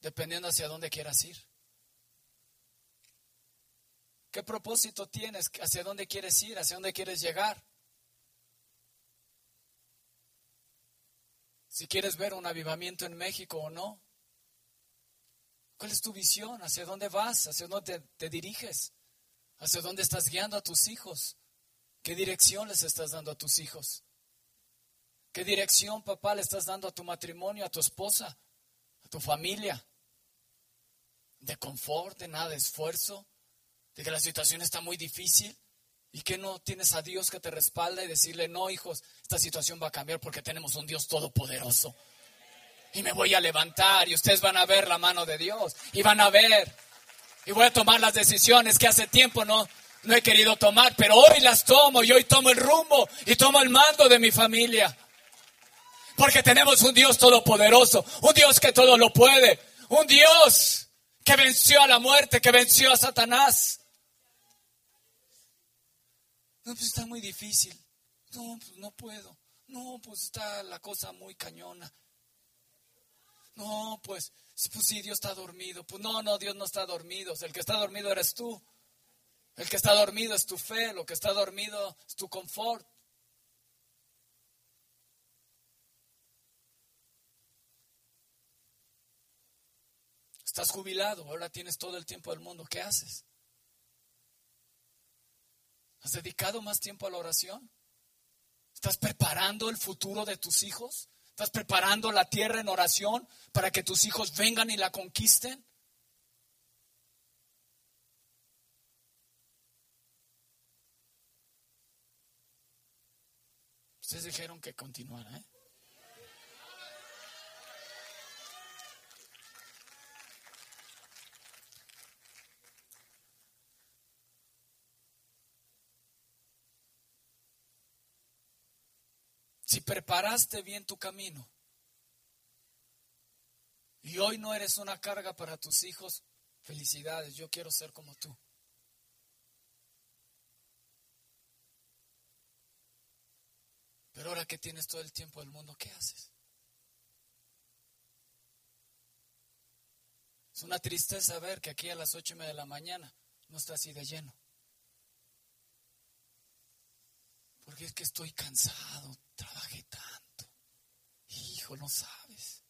dependiendo hacia dónde quieras ir. ¿Qué propósito tienes? ¿Hacia dónde quieres ir? ¿Hacia dónde quieres llegar? Si quieres ver un avivamiento en México o no. ¿Cuál es tu visión? ¿Hacia dónde vas? ¿Hacia dónde te, diriges? ¿Hacia dónde estás guiando a tus hijos? ¿Qué dirección les estás dando a tus hijos? ¿Qué dirección, papá, le estás dando a tu matrimonio, a tu esposa, a tu familia? ¿De confort, de nada de esfuerzo? ¿De que la situación está muy difícil? ¿Y que no tienes a Dios que te respalda y decirle, no, hijos, esta situación va a cambiar porque tenemos un Dios todopoderoso? Y me voy a levantar y ustedes van a ver la mano de Dios y van a ver. Y voy a tomar las decisiones que hace tiempo no, no he querido tomar, pero hoy las tomo y hoy tomo el rumbo y tomo el mando de mi familia. Porque tenemos un Dios todopoderoso, un Dios que todo lo puede, un Dios que venció a la muerte, que venció a Satanás. No, pues está muy difícil. No, pues no puedo. No, pues está la cosa muy cañona. No, pues, pues sí, Dios está dormido. Pues no, no, Dios no está dormido. El que está dormido eres tú. El que está dormido es tu fe. Lo que está dormido es tu confort. Estás jubilado, ahora tienes todo el tiempo del mundo. ¿Qué haces? ¿Has dedicado más tiempo a la oración? ¿Estás preparando el futuro de tus hijos? ¿Estás preparando la tierra en oración para que tus hijos vengan y la conquisten? Ustedes dijeron que continuara, ¿eh? Si preparaste bien tu camino y hoy no eres una carga para tus hijos, felicidades, yo quiero ser como tú. Pero ahora que tienes todo el tiempo del mundo, ¿qué haces? Es una tristeza ver que aquí a las ocho y media de la mañana no está así de lleno. Porque es que estoy cansado, trabajé tanto. Hijo, no sabes.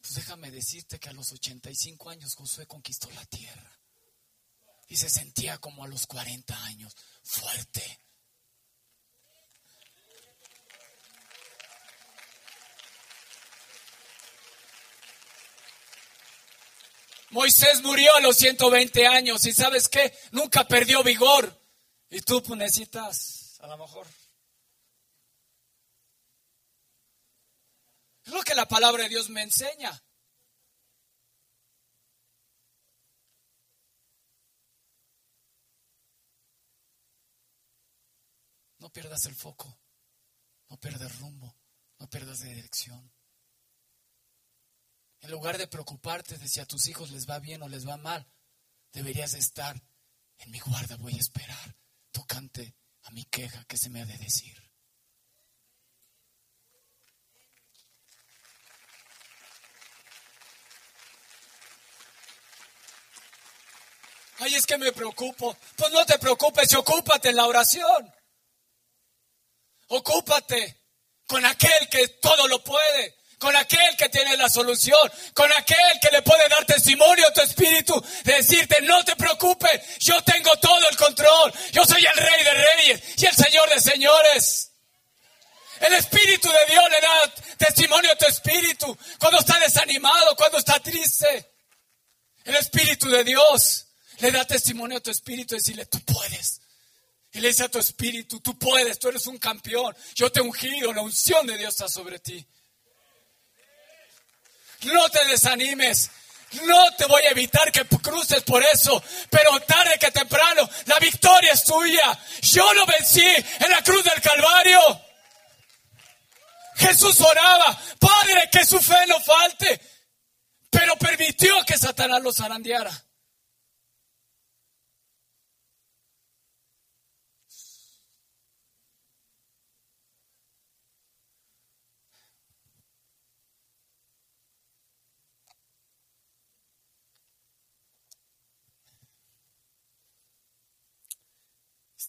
Pues déjame decirte que a los 85 años Josué conquistó la tierra. Y se sentía como a los 40 años, fuerte. Moisés murió a los 120 años y sabes qué, nunca perdió vigor. Y tú pues, necesitas, a lo mejor. Es lo que la palabra de Dios me enseña. No pierdas el foco, no pierdas rumbo, no pierdas dirección. En lugar de preocuparte de si a tus hijos les va bien o les va mal, deberías estar en mi guarda, voy a esperar tocante a mi queja que se me ha de decir. Ay, es que me preocupo. Pues no te preocupes ocúpate en la oración. Ocúpate con aquel que todo lo puede con aquel que tiene la solución, con aquel que le puede dar testimonio a tu espíritu, de decirte, no te preocupes, yo tengo todo el control, yo soy el rey de reyes y el señor de señores. El Espíritu de Dios le da testimonio a tu espíritu cuando está desanimado, cuando está triste. El Espíritu de Dios le da testimonio a tu espíritu decirle, tú puedes. Y le dice a tu espíritu, tú puedes, tú eres un campeón. Yo te he ungido, la unción de Dios está sobre ti. No te desanimes. No te voy a evitar que cruces por eso, pero tarde que temprano la victoria es tuya. Yo lo vencí en la cruz del Calvario. Jesús oraba, Padre, que su fe no falte, pero permitió que Satanás lo zarandeara.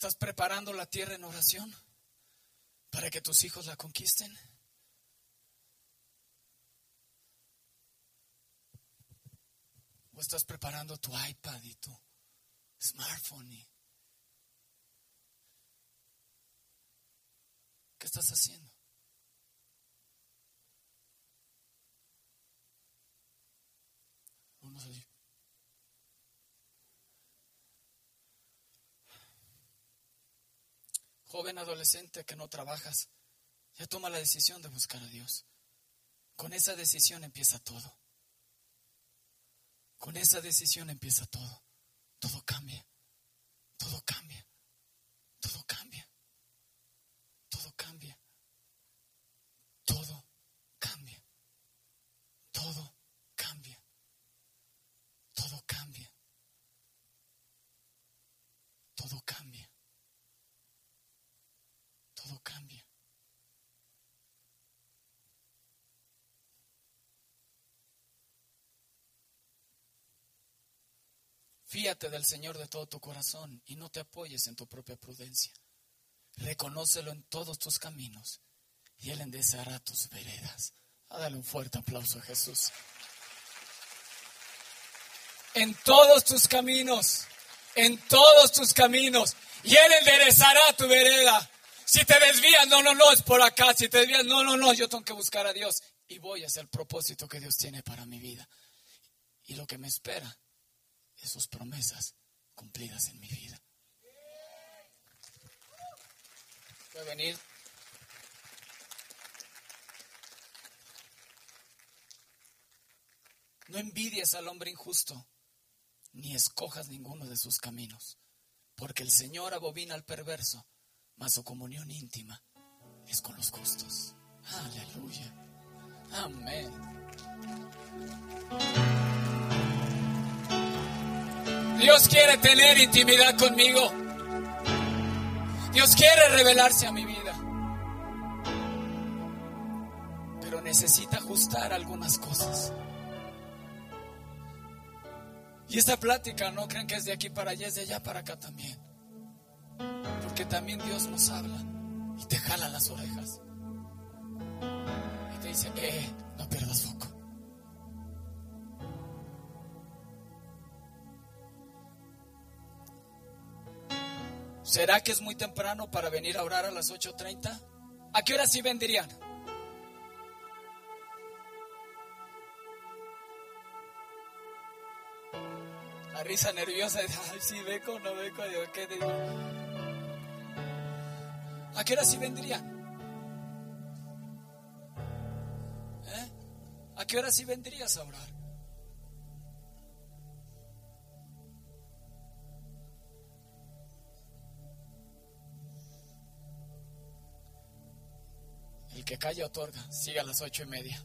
¿Estás preparando la tierra en oración para que tus hijos la conquisten? ¿O estás preparando tu iPad y tu smartphone? ¿Qué estás haciendo? Vamos a joven adolescente que no trabajas, ya toma la decisión de buscar a Dios. Con esa decisión empieza todo. Con esa decisión empieza todo. Todo cambia. Todo cambia. Todo cambia. Todo cambia. Todo cambia. Todo cambia. Todo cambia. Todo cambia. Cambia. Fíate del Señor de todo tu corazón y no te apoyes en tu propia prudencia. Reconócelo en todos tus caminos y Él enderezará tus veredas. Ah, dale un fuerte aplauso a Jesús. En todos tus caminos, en todos tus caminos, y Él enderezará tu vereda. Si te desvías, no, no, no, es por acá. Si te desvías, no, no, no, yo tengo que buscar a Dios y voy a hacer el propósito que Dios tiene para mi vida. Y lo que me espera es sus promesas cumplidas en mi vida. Puede venir. No envidies al hombre injusto, ni escojas ninguno de sus caminos, porque el Señor abobina al perverso, mas su comunión íntima es con los justos. Aleluya. Amén. Dios quiere tener intimidad conmigo. Dios quiere revelarse a mi vida. Pero necesita ajustar algunas cosas. Y esta plática no crean que es de aquí para allá, es de allá para acá también. Porque también Dios nos habla y te jala las orejas. Y te dice, eh, no pierdas foco. ¿Será que es muy temprano para venir a orar a las 8.30? ¿A qué hora sí vendrían? La risa nerviosa, ay, sí, beco, no beco, digo, ¿qué digo? ¿A qué hora sí vendrían? ¿Eh? ¿A qué hora sí vendrías a orar? El que calla otorga. Sigue a las ocho y media.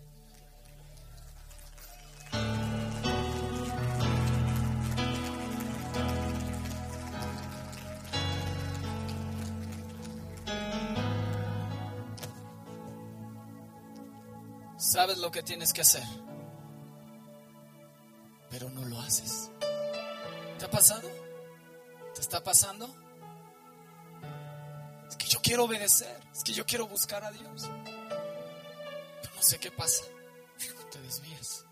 Sabes lo que tienes que hacer, pero no lo haces. ¿Te ha pasado? ¿Te está pasando? Es que yo quiero obedecer, es que yo quiero buscar a Dios. Pero no sé qué pasa. Te desvías.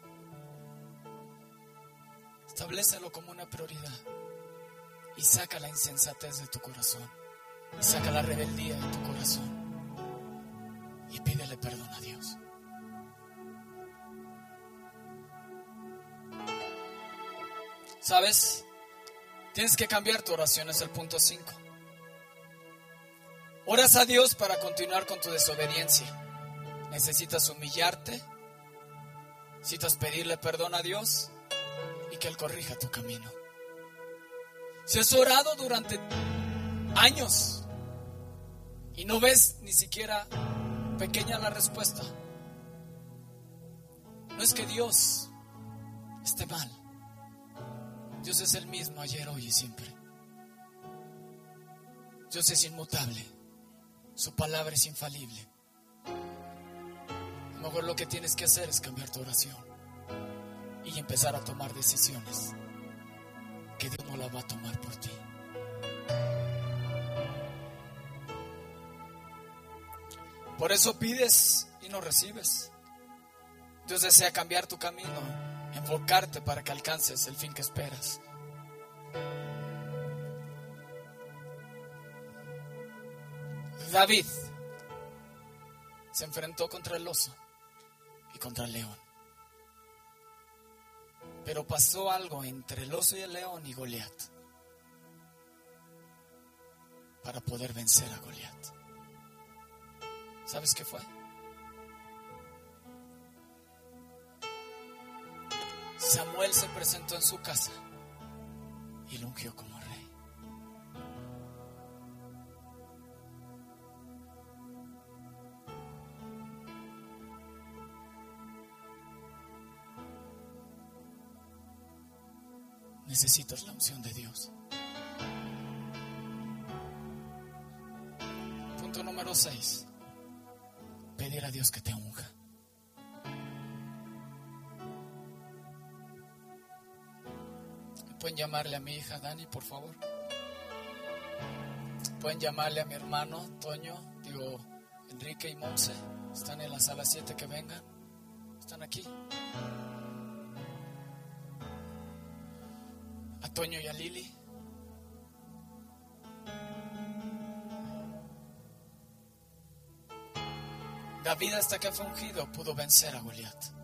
Establecelo como una prioridad y saca la insensatez de tu corazón y saca la rebeldía de tu corazón y pídele perdón a Dios. ¿Sabes? Tienes que cambiar tu oración, es el punto 5. Oras a Dios para continuar con tu desobediencia. Necesitas humillarte, necesitas pedirle perdón a Dios y que Él corrija tu camino. Si has orado durante años y no ves ni siquiera pequeña la respuesta, no es que Dios esté mal. Dios es el mismo ayer, hoy y siempre. Dios es inmutable. Su palabra es infalible. A lo mejor lo que tienes que hacer es cambiar tu oración y empezar a tomar decisiones que Dios no la va a tomar por ti. Por eso pides y no recibes. Dios desea cambiar tu camino, enfocarte para que alcances el fin que esperas. David se enfrentó contra el oso y contra el león. Pero pasó algo entre el oso y el león y Goliat para poder vencer a Goliat. ¿Sabes qué fue? Samuel se presentó en su casa y lo ungió como rey. Necesitas la unción de Dios. Punto número 6. Pedir a Dios que te unja. Pueden llamarle a mi hija Dani, por favor. Pueden llamarle a mi hermano Toño, digo, Enrique y Monse. Están en la sala 7 que vengan. Están aquí. A Toño y a Lili. David hasta que fue ungido pudo vencer a Goliat.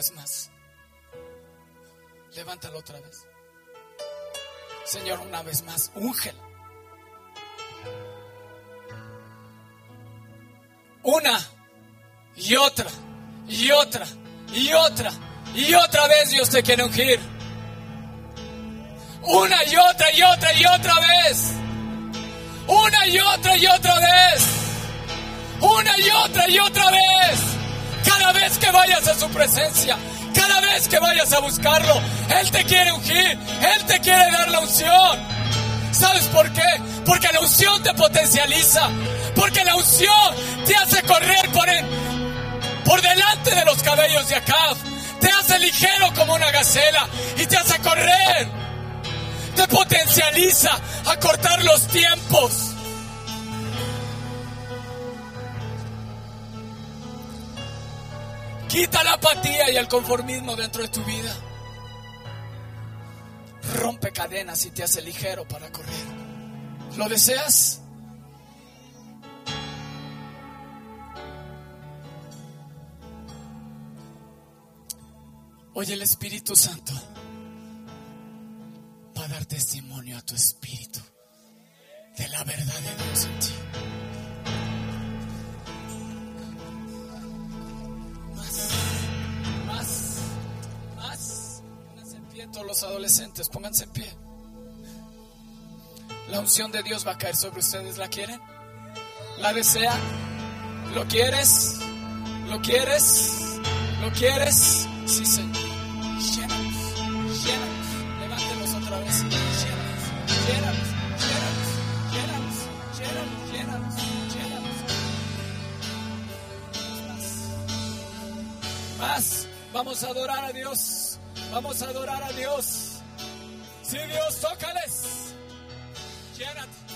Vez más. Levántala otra vez. Señor, una vez más, úngela. Una y otra y otra y otra y otra vez Dios te quiere ungir. Una y otra y otra y otra vez. Una y otra y otra vez. Una y otra y otra vez. Vez que vayas a su presencia, cada vez que vayas a buscarlo, Él te quiere ungir, Él te quiere dar la unción. ¿Sabes por qué? Porque la unción te potencializa, porque la unción te hace correr por, el, por delante de los cabellos de acá, te hace ligero como una gacela y te hace correr, te potencializa a cortar los tiempos. Quita la apatía y el conformismo dentro de tu vida. Rompe cadenas y te hace ligero para correr. ¿Lo deseas? Hoy el Espíritu Santo va a dar testimonio a tu espíritu de la verdad de Dios en ti. Todos los adolescentes, pónganse en pie. La unción de Dios va a caer sobre ustedes. ¿La quieren? ¿La desean? ¿Lo quieres? ¿Lo quieres? ¿Lo quieres? Sí, Señor. Llénanos, llénanos. Levántenos otra vez. Llénanos, llénanos, llénanos, llénanos, llénanos, llénanos. Más. Vamos a adorar a Dios. Vamos a adorar a Dios. Sí, Dios, tócales. Llénate.